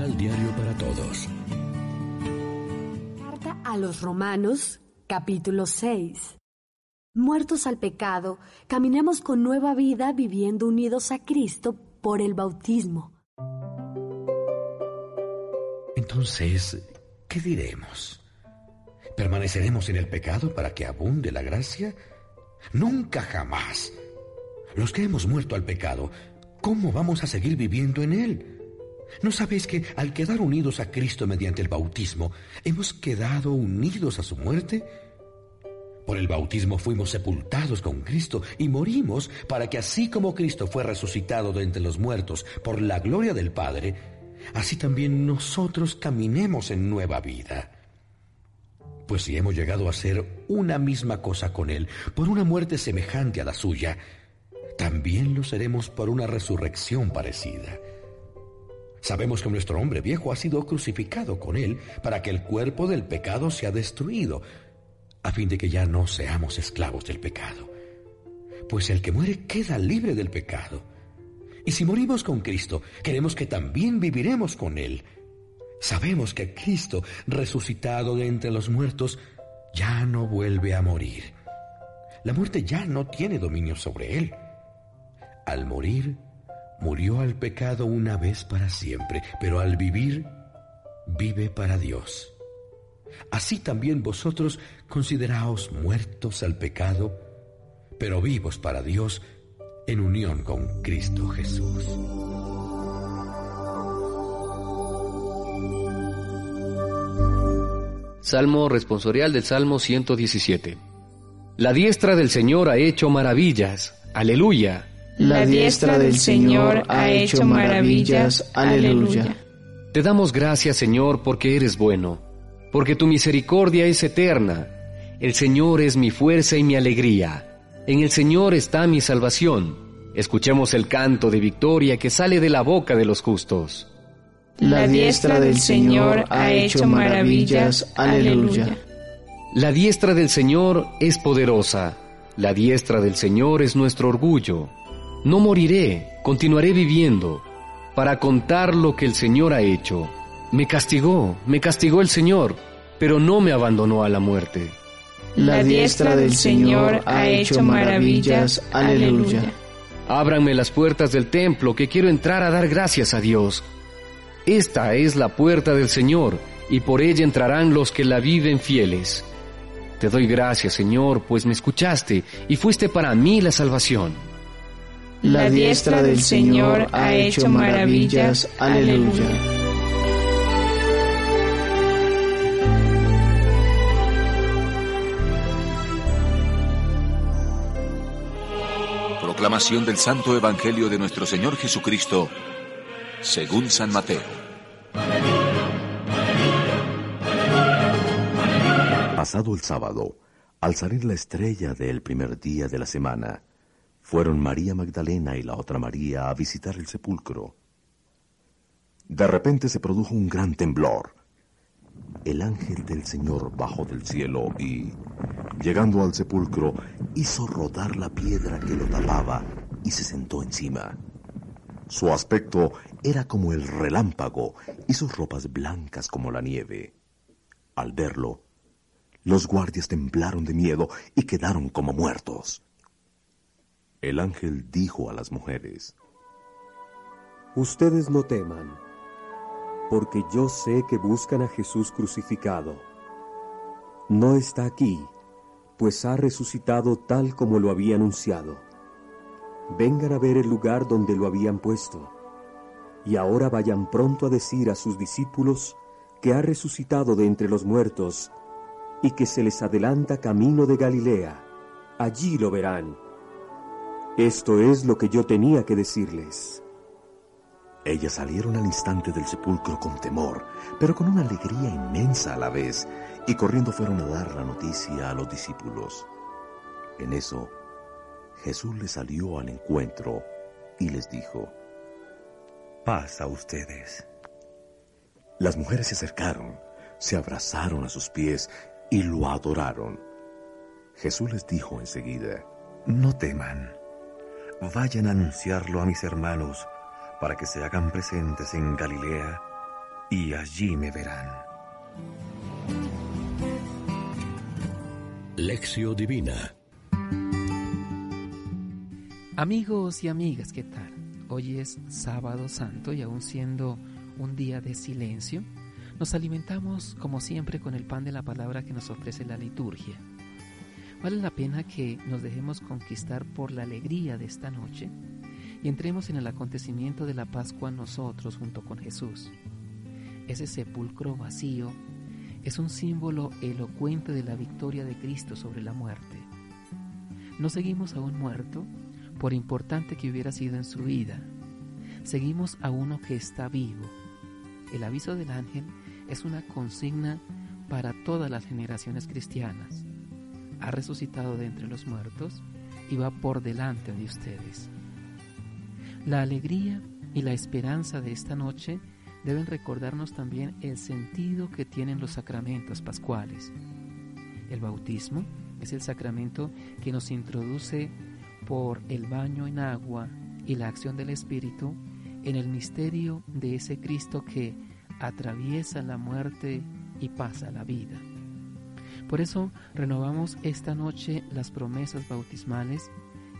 Misal diario para todos. Carta a los Romanos, capítulo 6. Muertos al pecado, caminemos con nueva vida viviendo unidos a Cristo por el bautismo. Entonces, ¿qué diremos? ¿Permaneceremos en el pecado para que abunde la gracia? Nunca jamás. Los que hemos muerto al pecado, ¿cómo vamos a seguir viviendo en él? ¿No sabéis que al quedar unidos a Cristo mediante el bautismo, hemos quedado unidos a su muerte? Por el bautismo fuimos sepultados con Cristo y morimos para que así como Cristo fue resucitado de entre los muertos por la gloria del Padre, así también nosotros caminemos en nueva vida. Pues si hemos llegado a ser una misma cosa con Él por una muerte semejante a la suya, también lo seremos por una resurrección parecida. Sabemos que nuestro hombre viejo ha sido crucificado con Él para que el cuerpo del pecado sea destruido, a fin de que ya no seamos esclavos del pecado. Pues el que muere queda libre del pecado. Y si morimos con Cristo, queremos que también viviremos con Él. Sabemos que Cristo, resucitado de entre los muertos, ya no vuelve a morir. La muerte ya no tiene dominio sobre Él. Al morir, murió al pecado una vez para siempre, pero al vivir, vive para Dios. Así también vosotros consideraos muertos al pecado, pero vivos para Dios en unión con Cristo Jesús. Salmo responsorial del Salmo 117. La diestra del Señor ha hecho maravillas. Aleluya. La diestra del Señor ha hecho maravillas. Aleluya. Te damos gracias, Señor, porque eres bueno, porque tu misericordia es eterna. El Señor es mi fuerza y mi alegría. En el Señor está mi salvación. Escuchemos el canto de victoria que sale de la boca de los justos. La diestra del Señor ha hecho maravillas. Aleluya. La diestra del Señor es poderosa. La diestra del Señor es nuestro orgullo. No moriré, continuaré viviendo para contar lo que el Señor ha hecho. Me castigó, me castigó el Señor, pero no me abandonó a la muerte. La diestra del Señor ha hecho maravillas. Aleluya. Ábranme las puertas del templo, que quiero entrar a dar gracias a Dios. Esta es la puerta del Señor, y por ella entrarán los que la viven fieles. Te doy gracias, Señor, pues me escuchaste y fuiste para mí la salvación. La diestra del Señor ha hecho maravillas. Aleluya. Proclamación del Santo Evangelio de nuestro Señor Jesucristo, según San Mateo. Pasado el sábado, al salir la estrella del primer día de la semana, fueron María Magdalena y la otra María a visitar el sepulcro. De repente se produjo un gran temblor. El ángel del Señor bajó del cielo y, llegando al sepulcro, hizo rodar la piedra que lo tapaba y se sentó encima. Su aspecto era como el relámpago y sus ropas blancas como la nieve. Al verlo, los guardias temblaron de miedo y quedaron como muertos. El ángel dijo a las mujeres, Ustedes no teman, porque yo sé que buscan a Jesús crucificado. No está aquí, pues ha resucitado tal como lo había anunciado. Vengan a ver el lugar donde lo habían puesto, y ahora vayan pronto a decir a sus discípulos que ha resucitado de entre los muertos y que se les adelanta camino de Galilea allí lo verán. Esto es lo que yo tenía que decirles. Ellas salieron al instante del sepulcro con temor, pero con una alegría inmensa a la vez, y corriendo fueron a dar la noticia a los discípulos. En eso, Jesús les salió al encuentro y les dijo, Paz a ustedes. Las mujeres se acercaron, se abrazaron a sus pies y lo adoraron. Jesús les dijo enseguida, No teman, vayan a anunciarlo a mis hermanos para que se hagan presentes en Galilea y allí me verán. Lección Divina Amigos y amigas, ¿qué tal? Hoy es sábado santo y aún siendo un día de silencio, nos alimentamos como siempre con el pan de la palabra que nos ofrece la liturgia. Vale la pena que nos dejemos conquistar por la alegría de esta noche y entremos en el acontecimiento de la Pascua nosotros junto con Jesús. Ese sepulcro vacío es un símbolo elocuente de la victoria de Cristo sobre la muerte. No seguimos a un muerto, por importante que hubiera sido en su vida. Seguimos a uno que está vivo. El aviso del ángel es una consigna para todas las generaciones cristianas. Ha resucitado de entre los muertos y va por delante de ustedes. La alegría y la esperanza de esta noche deben recordarnos también el sentido que tienen los sacramentos pascuales. El bautismo es el sacramento que nos introduce por el baño en agua y la acción del Espíritu en el misterio de ese Cristo que atraviesa la muerte y pasa la vida. Por eso renovamos esta noche las promesas bautismales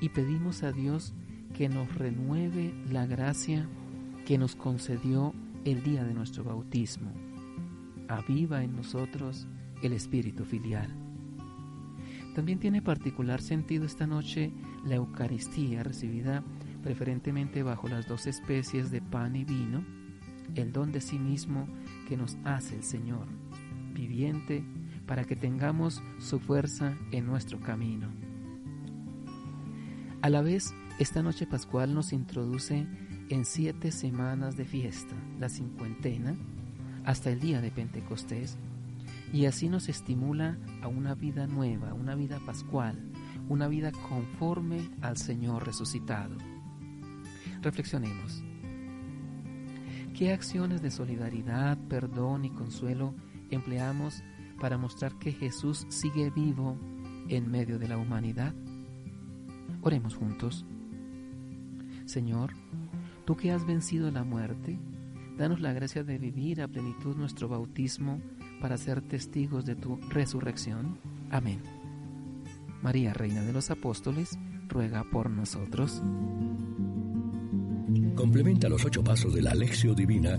y pedimos a Dios que nos renueve la gracia que nos concedió el día de nuestro bautismo. Aviva en nosotros el espíritu filial. También tiene particular sentido esta noche la Eucaristía recibida preferentemente bajo las dos especies de pan y vino, el don de sí mismo que nos hace el Señor, viviente, para que tengamos su fuerza en nuestro camino. A la vez, esta noche pascual nos introduce en siete semanas de fiesta, la cincuentena, hasta el día de Pentecostés, y así nos estimula a una vida nueva, una vida pascual, una vida conforme al Señor resucitado. Reflexionemos. ¿Qué acciones de solidaridad, perdón y consuelo empleamos para mostrar que Jesús sigue vivo en medio de la humanidad? Oremos juntos. Señor, tú que has vencido la muerte, danos la gracia de vivir a plenitud nuestro bautismo para ser testigos de tu resurrección. Amén. María, Reina de los Apóstoles, ruega por nosotros. Complementa los ocho pasos de la Alexio Divina